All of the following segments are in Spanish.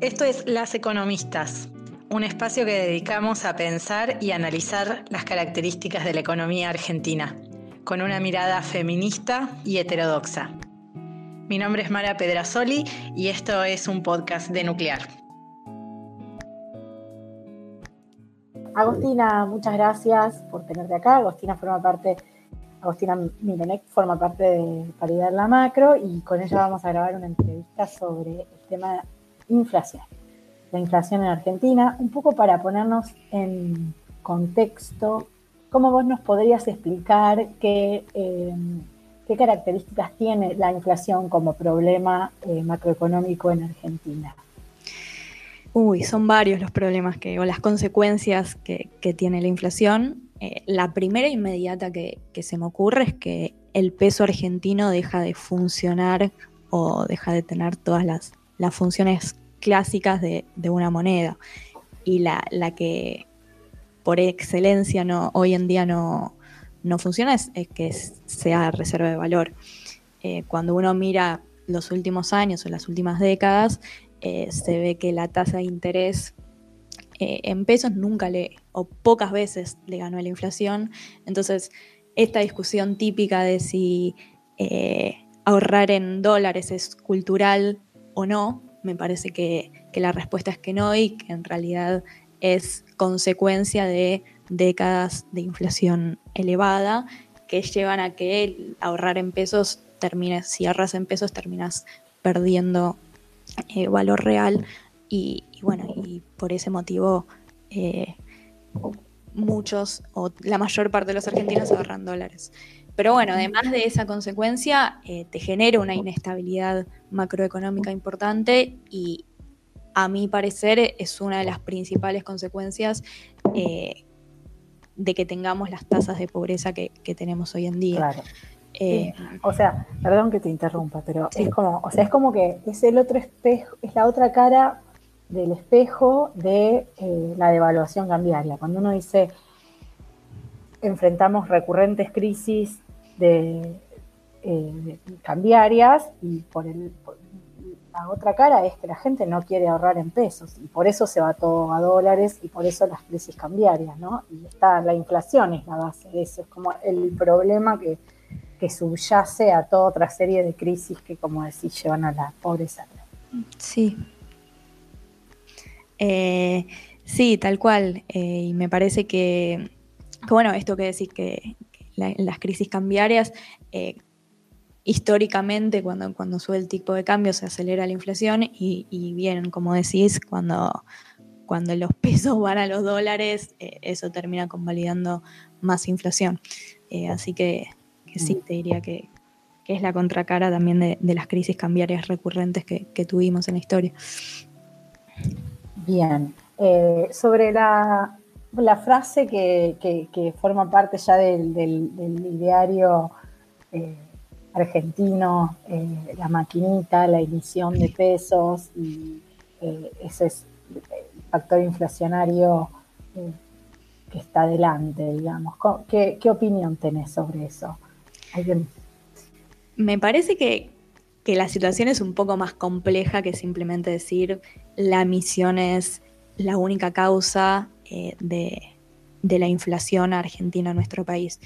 Esto es Las Economistas, un espacio que dedicamos a pensar y analizar las características de la economía argentina, con una mirada feminista y heterodoxa. Mi nombre es Mara Pedrasoli y esto es un podcast de Nuclear. Agostina, muchas gracias por tenerte acá. Agostina forma parte, Agostina Milenek forma parte de Paridad La Macro y con ella vamos a grabar una entrevista sobre el tema inflación. La inflación en Argentina, un poco para ponernos en contexto, ¿cómo vos nos podrías explicar qué, eh, qué características tiene la inflación como problema eh, macroeconómico en Argentina? Uy, son varios los problemas que, o las consecuencias que, tiene la inflación. Eh, la primera inmediata que, se me ocurre es que el peso argentino deja de funcionar o deja de tener todas las, funciones clásicas de, una moneda. Y la, que por excelencia no, hoy en día no, funciona es, que sea reserva de valor. Eh, cuando uno mira los últimos años o las últimas décadas, eh, se ve que la tasa de interés eh, en pesos nunca le, o pocas veces le ganó a la inflación. Entonces, esta discusión típica de si ahorrar en dólares es cultural o no, me parece que, la respuesta es que no y que en realidad es consecuencia de décadas de inflación elevada que llevan a que ahorrar en pesos termines, si ahorras en pesos terminas perdiendo eh, valor real y, bueno, y por ese motivo eh, muchos o la mayor parte de los argentinos ahorran dólares. Pero bueno, además de esa consecuencia, eh, te genera una inestabilidad macroeconómica importante y a mi parecer es una de las principales consecuencias de que tengamos las tasas de pobreza que, que tenemos hoy en día. Eh, o sea, perdón que te interrumpa, pero es como, o sea, es como que es el otro espejo, es la otra cara del espejo de eh, la devaluación cambiaria. Cuando uno dice enfrentamos recurrentes crisis de, eh, cambiarias y por, el, la otra cara es que la gente no quiere ahorrar en pesos y por eso se va todo a dólares y por eso las crisis cambiarias, ¿no? Y está la inflación es la base de eso, es como el problema que que subyace a toda otra serie de crisis que, como decís, llevan a la pobreza. Sí. Eh, sí, tal cual. Eh, y me parece que, bueno, esto que decís que, las crisis cambiarias, eh, históricamente cuando, cuando sube el tipo de cambio se acelera la inflación y, bien, como decís, cuando, cuando los pesos van a los dólares, eso termina convalidando más inflación. así que que sí, te diría que, es la contracara también de, las crisis cambiarias recurrentes que, tuvimos en la historia. Bien, eh, sobre la, frase que, forma parte ya del, ideario eh, argentino, eh, la maquinita, la emisión de pesos y ese es el factor inflacionario que está adelante, digamos. ¿Qué, ¿Qué opinión tenés sobre eso? Me parece que, la situación es un poco más compleja que simplemente decir la misión es la única causa eh, de, la inflación argentina en nuestro país.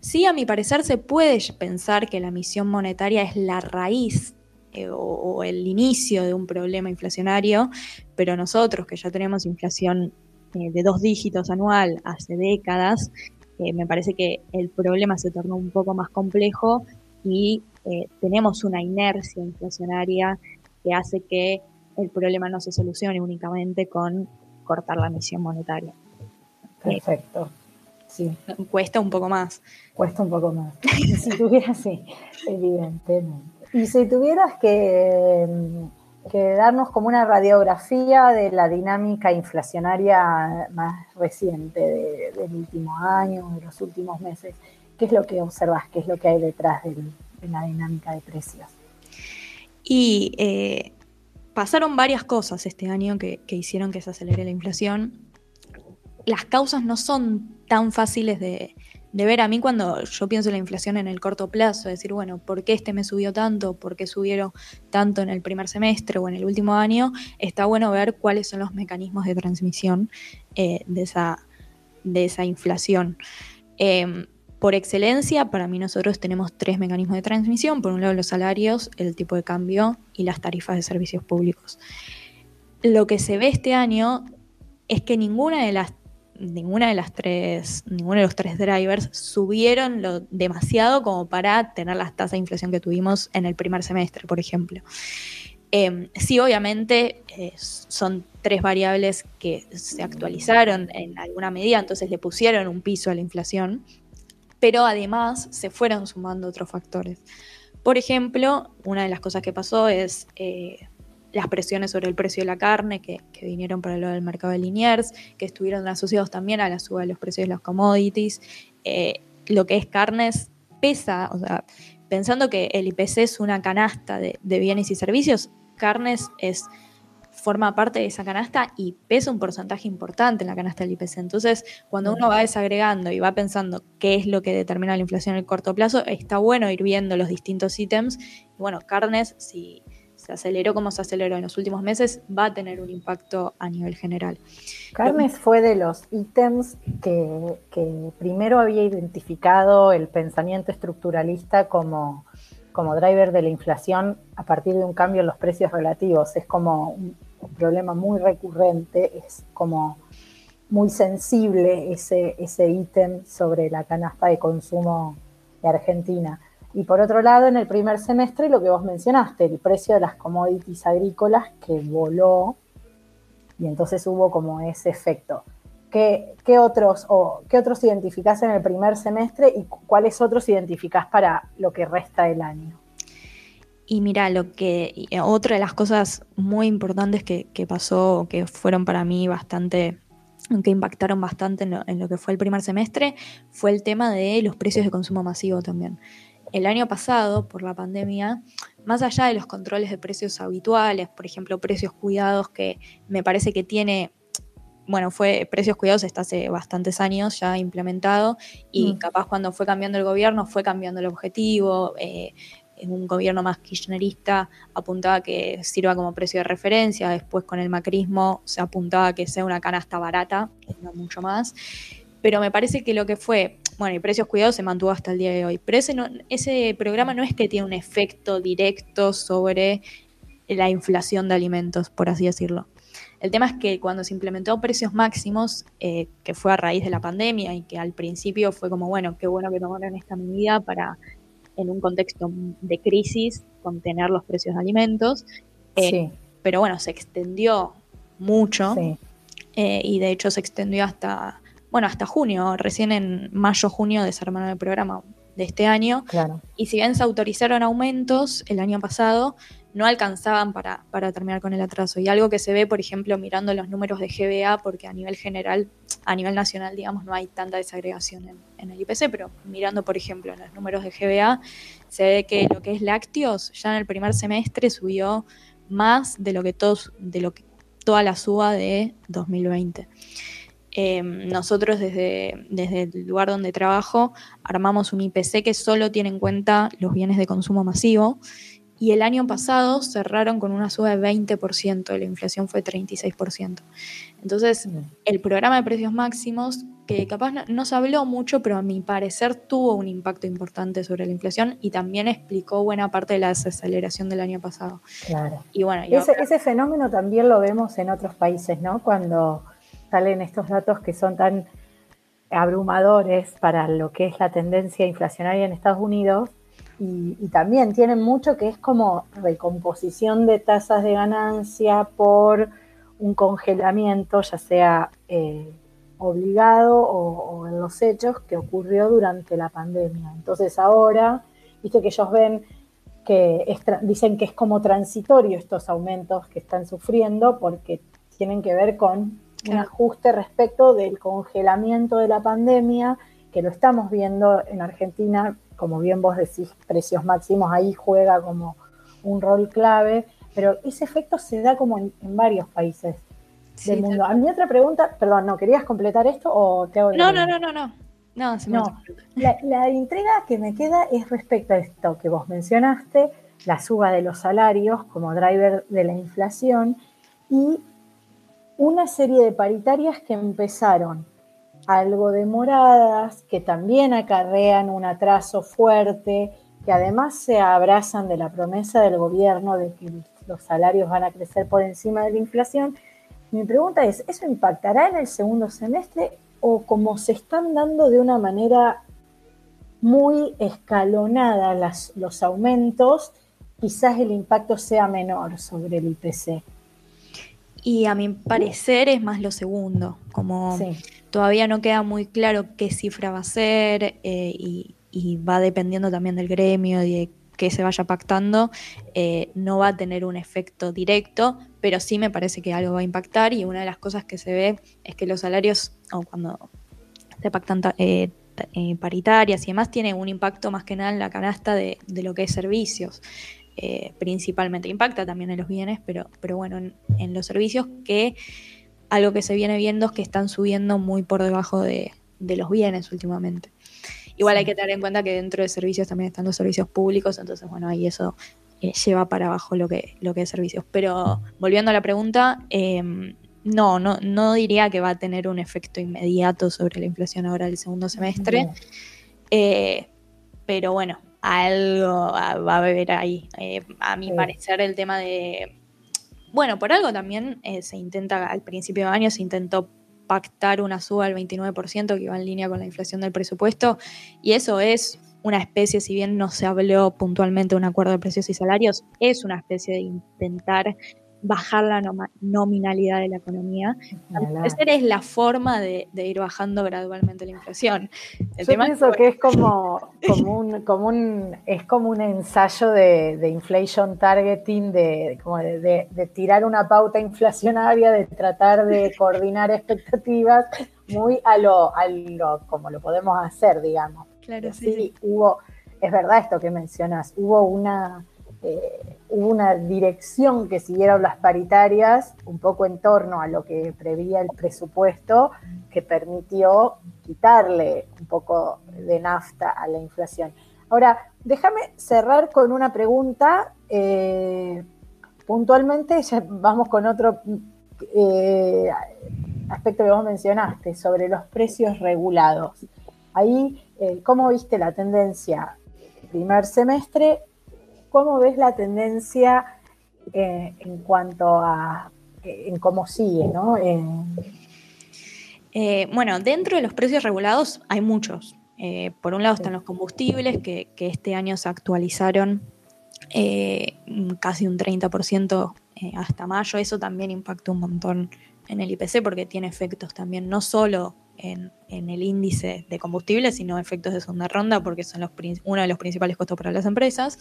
Sí, a mi parecer se puede pensar que la misión monetaria es la raíz eh, o, el inicio de un problema inflacionario, pero nosotros que ya tenemos inflación eh, de dos dígitos anual hace décadas, me parece que el problema se tornó un poco más complejo y eh, tenemos una inercia inflacionaria que hace que el problema no se solucione únicamente con cortar la emisión monetaria. Perfecto. Sí. Cuesta un poco más. Cuesta un poco más. si tuvieras, sí, evidentemente. Y si tuvieras que que darnos como una radiografía de la dinámica inflacionaria más reciente del último año, de los últimos meses. ¿Qué es lo que observas? ¿Qué es lo que hay detrás de la dinámica de precios? Y eh, pasaron varias cosas este año que, hicieron que se acelere la inflación. Las causas no son tan fáciles de, ver a mí cuando yo pienso en la inflación en el corto plazo, decir, bueno, ¿por qué este me subió tanto? ¿Por qué subieron tanto en el primer semestre o en el último año? Está bueno ver cuáles son los mecanismos de transmisión eh, de, esa, de esa inflación. Em, por excelencia, para mí nosotros tenemos tres mecanismos de transmisión. Por un lado los salarios, el tipo de cambio y las tarifas de servicios públicos. Lo que se ve este año es que ninguna de las ninguna de las tres, ninguno de los tres drivers subieron lo demasiado como para tener las tasas de inflación que tuvimos en el primer semestre, por ejemplo. Em, sí, obviamente eh, son tres variables que se actualizaron en alguna medida, entonces le pusieron un piso a la inflación, pero además se fueron sumando otros factores. Por ejemplo, una de las cosas que pasó es eh, las presiones sobre el precio de la carne que, vinieron por el lado del mercado de Liniers, que estuvieron asociados también a la suba de los precios de los commodities. Eh, lo que es carnes pesa, o sea, pensando que el IPC es una canasta de, bienes y servicios, carnes es forma parte de esa canasta y pesa un porcentaje importante en la canasta del IPC. Entonces, cuando uno va desagregando y va pensando qué es lo que determina la inflación en el corto plazo, está bueno ir viendo los distintos ítems. bueno, carnes, si, se aceleró como se aceleró en los últimos meses, va a tener un impacto a nivel general. Carnes fue de los ítems que, primero había identificado el pensamiento estructuralista como, como driver de la inflación a partir de un cambio en los precios relativos. Es como un, problema muy recurrente, es como muy sensible ese, ese ítem sobre la canasta de consumo de Argentina. Y por otro lado, en el primer semestre, lo que vos mencionaste, el precio de las commodities agrícolas que voló y entonces hubo como ese efecto. ¿Qué, otros, o, ¿Qué otros identificás en el primer semestre y cuáles otros identificás para lo que resta del año? Y mira, lo que otra de las cosas muy importantes que, pasó, que fueron para mí bastante, que impactaron bastante en lo, en lo, que fue el primer semestre, fue el tema de los precios de consumo masivo también el año pasado, por la pandemia, más allá de los controles de precios habituales, por ejemplo, precios cuidados, que me parece que tiene, bueno, fue precios cuidados está hace bastantes años ya implementado y mm. capaz cuando fue cambiando el gobierno fue cambiando el objetivo. Eh, un gobierno más kirchnerista apuntaba que sirva como precio de referencia, después con el macrismo se apuntaba que sea una canasta barata, no mucho más. Pero me parece que lo que fue bueno, y Precios Cuidados se mantuvo hasta el día de hoy. Pero ese, ese programa no es que tiene un efecto directo sobre la inflación de alimentos, por así decirlo. El tema es que cuando se implementó precios máximos, eh, que fue a raíz de la pandemia y que al principio fue como, bueno, qué bueno que tomaron esta medida para, en un contexto de crisis, contener los precios de alimentos. Eh, pero bueno, se extendió mucho eh, y de hecho se extendió hasta bueno, hasta junio, recién en mayo, junio desarmaron el programa de este año. Claro. Y si bien se autorizaron aumentos el año pasado, no alcanzaban para, para, terminar con el atraso. Y algo que se ve, por ejemplo, mirando los números de GBA, porque a nivel general, a nivel nacional, digamos, no hay tanta desagregación en, el IPC, pero mirando, por ejemplo, en los números de GBA, se ve que lo que es lácteos ya en el primer semestre subió más de lo que todos, de lo que toda la suba de 2020. Em, nosotros desde, desde el lugar donde trabajo armamos un IPC que solo tiene en cuenta los bienes de consumo masivo y el año pasado cerraron con una suba de 20%, la inflación fue 36%. Entonces, el programa de precios máximos, que capaz no, se habló mucho, pero a mi parecer tuvo un impacto importante sobre la inflación y también explicó buena parte de la desaceleración del año pasado. Claro. Y bueno, ese, ese fenómeno también lo vemos en otros países, ¿no? Cuando salen estos datos que son tan abrumadores para lo que es la tendencia inflacionaria en Estados Unidos y, también tienen mucho que es como recomposición de tasas de ganancia por un congelamiento, ya sea eh, obligado o, en los hechos que ocurrió durante la pandemia. Entonces ahora, viste que ellos ven que dicen que es como transitorio estos aumentos que están sufriendo porque tienen que ver con un ajuste respecto del congelamiento de la pandemia, que lo estamos viendo en Argentina, como bien vos decís, precios máximos ahí juega como un rol clave, pero ese efecto se da como en, varios países del mundo. A mi otra pregunta, perdón, ¿no querías completar esto o te hago No, no, no, no, no. No, la, la intriga que me queda es respecto a esto que vos mencionaste, la suba de los salarios como driver de la inflación y una serie de paritarias que empezaron algo demoradas, que también acarrean un atraso fuerte, que además se abrazan de la promesa del gobierno de que los salarios van a crecer por encima de la inflación. Mi pregunta es, ¿eso impactará en el segundo semestre o como se están dando de una manera muy escalonada los aumentos, quizás el impacto sea menor sobre el IPC? Y a mi parecer es más lo segundo, como todavía no queda muy claro qué cifra va a ser eh, y, va dependiendo también del gremio y de qué se vaya pactando, eh, no va a tener un efecto directo, pero sí me parece que algo va a impactar y una de las cosas que se ve es que los salarios, o cuando se pactan eh, paritarias y demás, tiene un impacto más que nada en la canasta de, lo que es servicios. Principalmente. Impacta también en los bienes, pero, pero bueno, en, los servicios que algo que se viene viendo es que están subiendo muy por debajo de, los bienes últimamente. Igual hay que tener en cuenta que dentro de servicios también están los servicios públicos, entonces bueno, ahí eso eh, lleva para abajo lo que, lo que es servicios. Pero volviendo a la pregunta, em, no, no, no diría que va a tener un efecto inmediato sobre la inflación ahora del segundo semestre. Eh, pero bueno, algo va a haber ahí. Eh, a mi parecer, el tema de. Bueno, por algo también eh, se intenta, al principio de año se intentó pactar una suba del 29% que iba en línea con la inflación del presupuesto, y eso es una especie, si bien no se habló puntualmente de un acuerdo de precios y salarios, es una especie de intentar bajar la nominalidad de la economía. Esa es la forma de, ir bajando gradualmente la inflación. Yo pienso que, es como, como, un, como un, es como un ensayo de, de inflation targeting, de, como de, tirar una pauta inflacionaria, de tratar de coordinar expectativas muy a lo, a lo como lo podemos hacer, digamos. Claro, sí. Hubo, es verdad esto que mencionas, hubo una eh, hubo una dirección que siguieron las paritarias, un poco en torno a lo que prevía el presupuesto, que permitió quitarle un poco de nafta a la inflación. Ahora, déjame cerrar con una pregunta. Eh, puntualmente, ya vamos con otro eh, aspecto que vos mencionaste, sobre los precios regulados. Ahí, ¿cómo viste la tendencia primer semestre ¿Cómo ves la tendencia eh, en cuanto a en cómo sigue, ¿no? Eh, bueno, dentro de los precios regulados hay muchos. Eh, por un lado están los combustibles, que, este año se actualizaron casi un 30% hasta mayo. Eso también impactó un montón en el IPC porque tiene efectos también no solo en, el índice de combustibles, sino efectos de segunda ronda porque son los, uno de los principales costos para las empresas.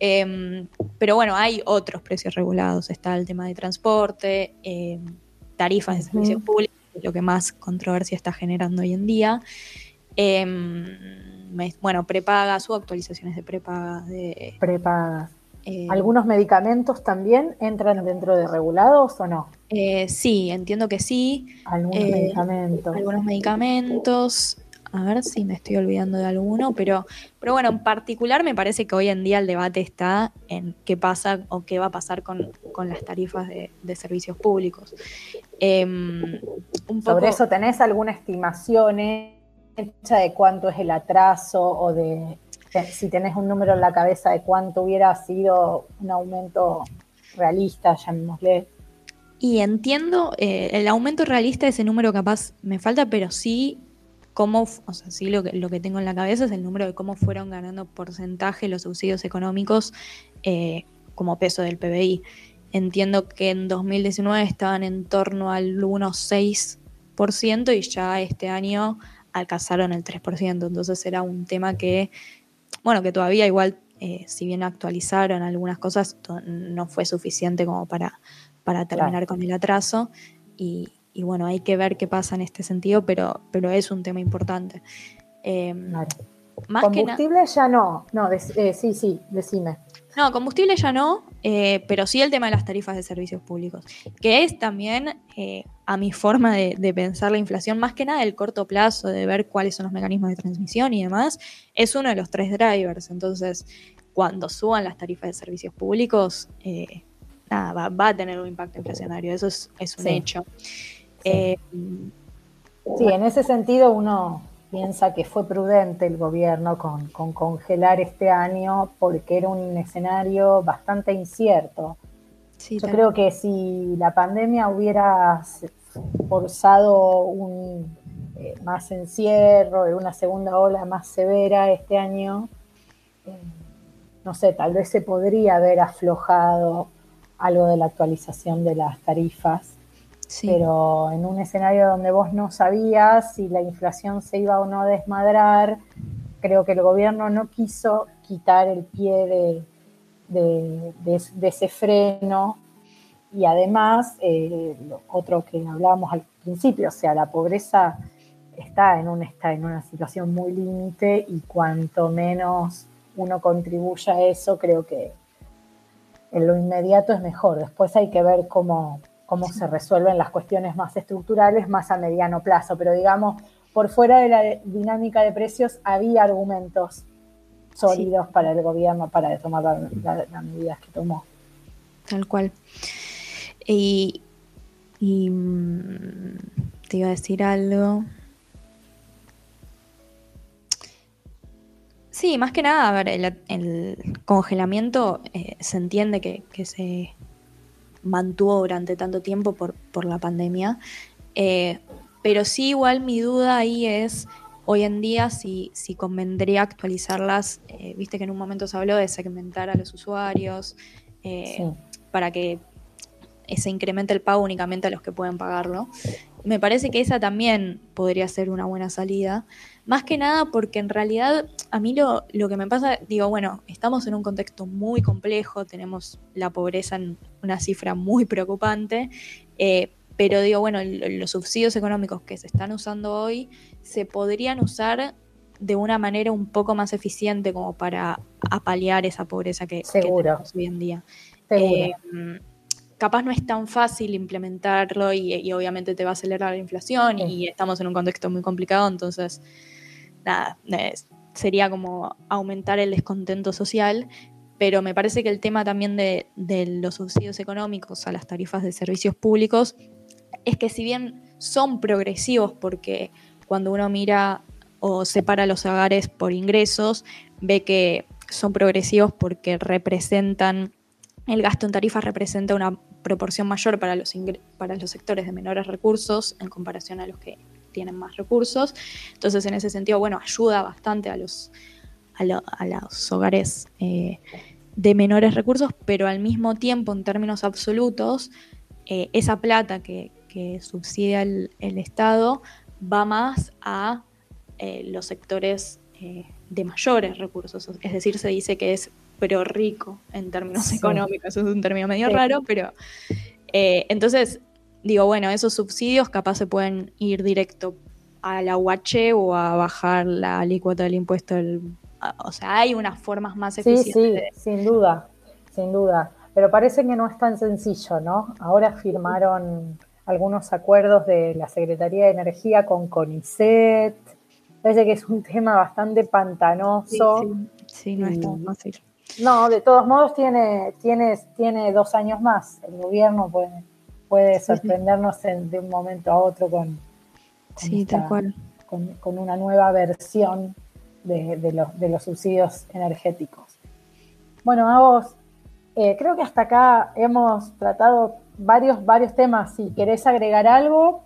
Em, pero bueno, hay otros precios regulados. Está el tema de transporte, em, tarifas de servicios públicos, lo que más controversia está generando hoy en día. Em, bueno, prepagas o actualizaciones de prepagas. De, prepagas. ¿Algunos medicamentos también entran dentro de regulados o no? Eh, sí, entiendo que sí. Algunos eh, medicamentos. Algunos medicamentos. A ver si me estoy olvidando de alguno, pero, pero bueno, en particular me parece que hoy en día el debate está en qué pasa o qué va a pasar con, las tarifas de, servicios públicos. Em, Sobre eso, ¿tenés alguna estimación hecha de cuánto es el atraso o de si tenés un número en la cabeza de cuánto hubiera sido un aumento realista, llamémosle? Y entiendo, eh, el aumento realista, ese número capaz me falta, pero sí cómo, o sea, sí lo que, lo que tengo en la cabeza es el número de cómo fueron ganando porcentaje los subsidios económicos eh, como peso del PBI. Entiendo que en 2019 estaban en torno al 1,6% y ya este año alcanzaron el 3%. Entonces era un tema que, bueno, que todavía igual, eh, si bien actualizaron algunas cosas, no fue suficiente como para, para terminar con el atraso. Y, y bueno, hay que ver qué pasa en este sentido, pero, pero es un tema importante. Em, combustible ya no, no, eh, sí, sí, decime. No, combustible ya no. eh, pero sí el tema de las tarifas de servicios públicos, que es también, eh, a mi forma de, pensar la inflación, más que nada el corto plazo, de ver cuáles son los mecanismos de transmisión y demás, es uno de los tres drivers. Entonces, cuando suban las tarifas de servicios públicos, eh, nada, va, a tener un impacto inflacionario, eso es, un hecho. Sí, en ese sentido uno piensa que fue prudente el gobierno con, congelar este año porque era un escenario bastante incierto. Yo creo que si la pandemia hubiera forzado un eh, más encierro, una segunda ola más severa este año, eh, no sé, tal vez se podría haber aflojado algo de la actualización de las tarifas pero en un escenario donde vos no sabías si la inflación se iba o no a desmadrar, creo que el gobierno no quiso quitar el pie de, ese freno y además, eh, otro que hablábamos al principio, o sea, la pobreza está en, un, está en una situación muy límite y cuanto menos uno contribuya a eso, creo que en lo inmediato es mejor. Después hay que ver cómo, cómo se resuelven las cuestiones más estructurales más a mediano plazo, pero digamos, por fuera de la dinámica de precios había argumentos sólidos para el gobierno para tomar las medidas que tomó. Tal cual. Y, mm, te iba a decir algo. Sí, más que nada, a ver, el, congelamiento eh, se entiende que, se mantuvo durante tanto tiempo por, por la pandemia. Eh, pero sí, igual mi duda ahí es hoy en día si, si convendría actualizarlas. Eh, viste que en un momento se habló de segmentar a los usuarios eh, para que se incremente el pago únicamente a los que pueden pagarlo. Me parece que esa también podría ser una buena salida. Más que nada porque en realidad a mí lo, lo, que me pasa, digo, bueno, estamos en un contexto muy complejo, tenemos la pobreza en una cifra muy preocupante, eh, pero digo, bueno, los subsidios económicos que se están usando hoy se podrían usar de una manera un poco más eficiente como para apalear esa pobreza que, tenemos hoy en día. Eh, capaz no es tan fácil implementarlo y, obviamente te va a acelerar la inflación y estamos en un contexto muy complicado, entonces nada, sería como aumentar el descontento social, pero me parece que el tema también de, los subsidios económicos a las tarifas de servicios públicos es que si bien son progresivos porque cuando uno mira o separa los hogares por ingresos, ve que son progresivos porque representan, el gasto en tarifas representa una proporción mayor para los, para los sectores de menores recursos en comparación a los que tienen más recursos. Entonces, en ese sentido, bueno, ayuda bastante a los, a, los hogares eh, de menores recursos, pero al mismo tiempo, en términos absolutos, eh, esa plata que, subsidia el, Estado va más a eh, los sectores de mayores recursos. Es decir, se dice que es pero rico en términos económicos. es un término medio raro, pero entonces digo, bueno, esos subsidios capaz se pueden ir directo a la UH o a bajar la alícuota del impuesto. o sea, hay unas formas más eficientes. Sí, sí, sin duda, sin duda. Pero parece que no es tan sencillo, ¿no? Ahora firmaron algunos acuerdos de la Secretaría de Energía con CONICET. Parece que es un tema bastante pantanoso. Sí, no es tan fácil. No, de todos modos tiene, tiene, tiene dos años más. El gobierno puede puede sorprendernos de un momento a otro con, con, una nueva versión de, los, subsidios energéticos. Bueno, a vos, eh, creo que hasta acá hemos tratado varios, varios temas. Si querés agregar algo.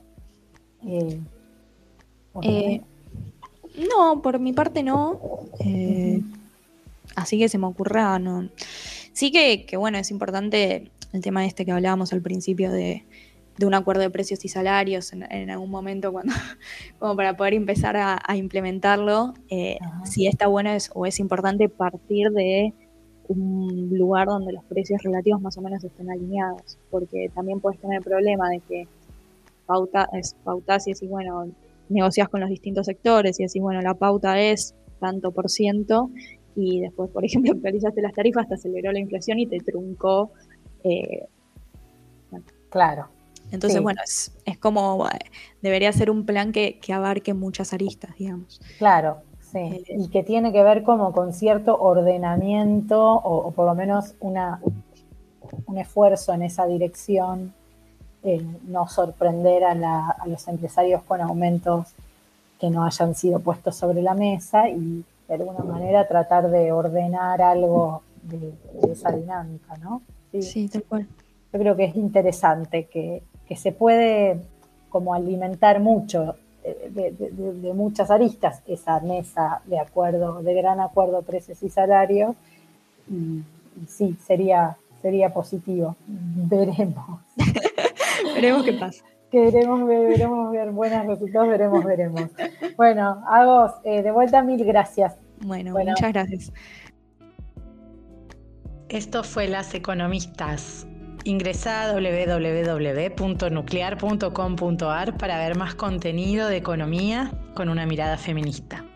Eh, eh, no, por mi parte no. Así que se me ocurra, no. Sí que, que, bueno, es importante el tema este que hablábamos al principio de, un acuerdo de precios y salarios en, algún momento cuando, como para poder empezar a, implementarlo, eh, si está bueno es, o es importante partir de un lugar donde los precios relativos más o menos estén alineados, porque también puedes tener el problema de que pauta, es, pautas y decís, bueno, negocias con los distintos sectores y decís, bueno, la pauta es tanto por ciento y después, por ejemplo, actualizaste las tarifas, te aceleró la inflación y te truncó. Eh, claro. Entonces, bueno, es, como, eh, debería ser un plan que, abarque muchas aristas, digamos. Claro, sí. Eh, y que tiene que ver como con cierto ordenamiento o, por lo menos una, un esfuerzo en esa dirección, no sorprender a, a los empresarios con aumentos que no hayan sido puestos sobre la mesa y de alguna manera tratar de ordenar algo de, esa dinámica, ¿no? Sí, tal cual. Yo creo que es interesante que, se puede como alimentar mucho de, muchas aristas esa mesa de acuerdo, de gran acuerdo precios y salarios. Y, sí, sería, sería positivo. Veremos. veremos qué pasa. Queremos ver, veremos ver buenos resultados, veremos, veremos. Bueno, Agos, eh, de vuelta mil gracias. Bueno, muchas gracias. Esto fue Las Economistas. Ingresa a www.nuclear.com.ar para ver más contenido de economía con una mirada feminista.